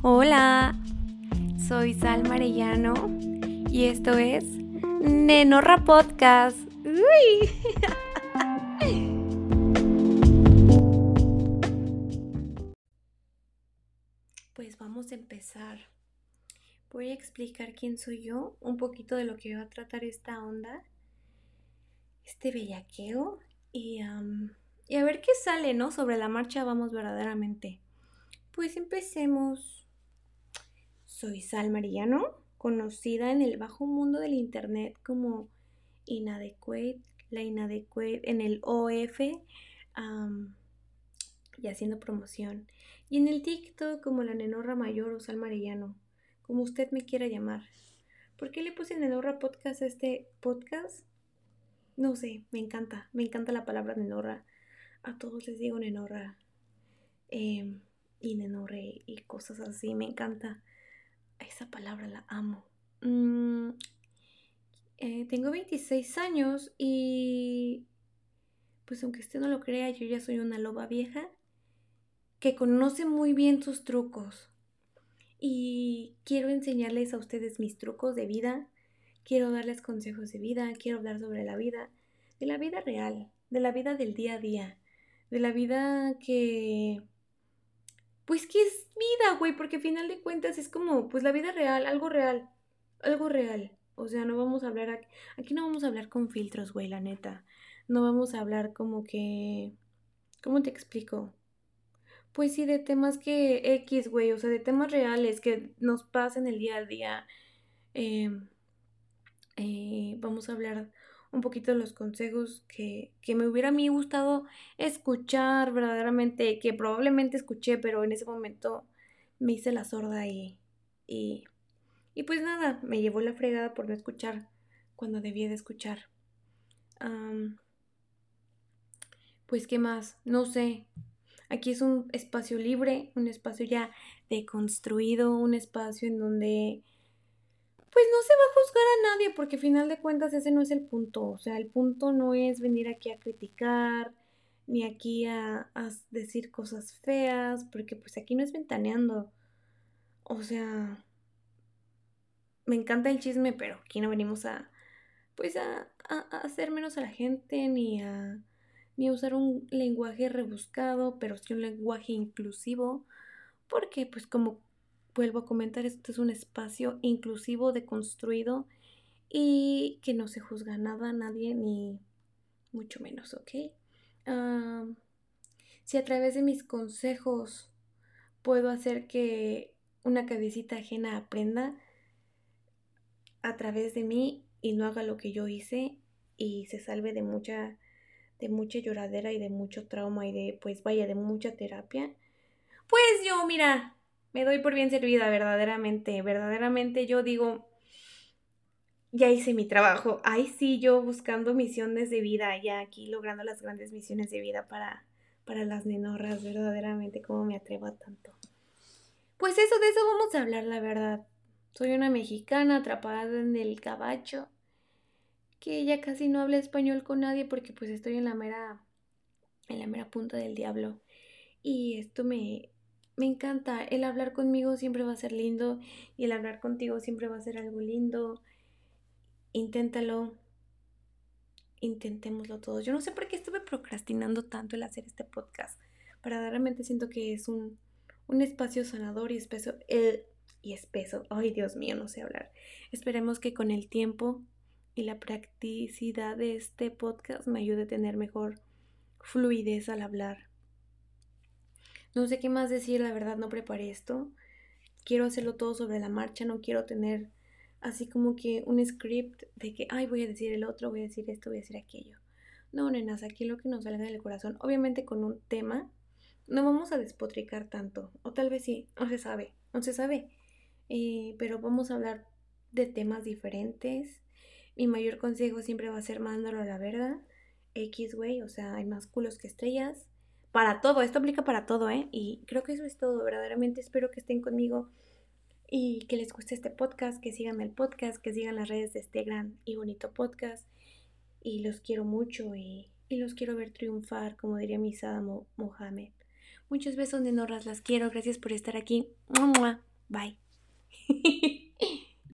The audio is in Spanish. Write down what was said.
Hola, soy Sal Marellano y esto es Nenorra Podcast. Pues vamos a empezar. Voy a explicar quién soy yo, un poquito de lo que va a tratar esta onda, este bellaqueo y, y a ver qué sale, ¿no? Sobre la marcha vamos verdaderamente. Pues empecemos. Soy Sal Mariano, conocida en el bajo mundo del internet como Inadequate, la Inadequate en el OF y haciendo promoción. Y en el TikTok como la Nenorra Mayor o Sal Mariano, como usted me quiera llamar. ¿Por qué le puse Nenorra Podcast a este podcast? No sé, me encanta, me encanta la palabra Nenorra. A todos les digo Nenorra. Em, y Nenorre y cosas así, me encanta esa palabra la amo. Mm, eh, tengo 26 años y pues aunque usted no lo crea, yo ya soy una loba vieja que conoce muy bien sus trucos. Y quiero enseñarles a ustedes mis trucos de vida, quiero darles consejos de vida, quiero hablar sobre la vida, de la vida real, de la vida del día a día, de la vida que pues ¿qué es vida, güey? Porque al final de cuentas es como, pues la vida real, algo real, algo real. O sea, no vamos a hablar, aquí, aquí no vamos a hablar con filtros, güey, la neta. No vamos a hablar como que, ¿cómo te explico? Pues sí, de temas que X, güey, o sea, de temas reales que nos pasan el día a día. Em, eh, vamos a hablar un poquito los consejos que, me hubiera a mí gustado escuchar verdaderamente, que probablemente escuché, pero en ese momento me hice la sorda y, y, y pues nada, me llevó la fregada por no escuchar cuando debía de escuchar. pues qué más, no sé. Aquí es un espacio libre, un espacio ya deconstruido, un espacio en donde pues no se va a juzgar a nadie porque al final de cuentas ese no es el punto. O sea, el punto no es venir aquí a criticar ni aquí a, decir cosas feas porque pues aquí no es ventaneando. O sea, me encanta el chisme, pero aquí no venimos a pues a, a, hacer menos a la gente ni a ni a usar un lenguaje rebuscado, pero sí un lenguaje inclusivo, porque pues como vuelvo a comentar, esto es un espacio inclusivo, deconstruido y que no se juzga nada, nadie, ni mucho menos, ¿ok? si a través de mis consejos puedo hacer que una cabecita ajena aprenda a través de mí y no haga lo que yo hice y se salve de mucha de mucha lloradera y de mucho trauma y de pues vaya de mucha terapia pues yo mira me doy por bien servida, verdaderamente, verdaderamente yo digo, ya hice mi trabajo, ahí sí yo buscando misiones de vida, ya aquí logrando las grandes misiones de vida para, para las nenorras, verdaderamente, cómo me atrevo a tanto. Pues eso, de eso vamos a hablar, la verdad. Soy una mexicana atrapada en el cabacho, que ya casi no habla español con nadie porque pues estoy en la mera, en la mera punta del diablo. Y esto me, me encanta. El hablar conmigo siempre va a ser lindo y el hablar contigo siempre va a ser algo lindo. Inténtalo. Intentémoslo todos. Yo no sé por qué estuve procrastinando tanto el hacer este podcast. Verdaderamente siento que es un, un espacio sanador y espeso. El, y espeso. Ay, Dios mío, no sé hablar. Esperemos que con el tiempo y la practicidad de este podcast me ayude a tener mejor fluidez al hablar no sé qué más decir, la verdad no preparé esto. Quiero hacerlo todo sobre la marcha, no quiero tener así como que un script de que, ay, voy a decir el otro, voy a decir esto, voy a decir aquello. No, nenas, aquí lo que nos salga del corazón, obviamente con un tema, no vamos a despotricar tanto, o tal vez sí, no se sabe, no se sabe, eh, pero vamos a hablar de temas diferentes. Mi mayor consejo siempre va a ser mándalo a la verdad, X, way, o sea, hay más culos que estrellas para todo, esto aplica para todo, ¿eh? Y creo que eso es todo, verdaderamente espero que estén conmigo y que les guste este podcast, que sigan el podcast, que sigan las redes de este gran y bonito podcast. Y los quiero mucho y, los quiero ver triunfar, como diría mi Sada Mohamed. Muchos besos, nenorras, las quiero, gracias por estar aquí. Bye.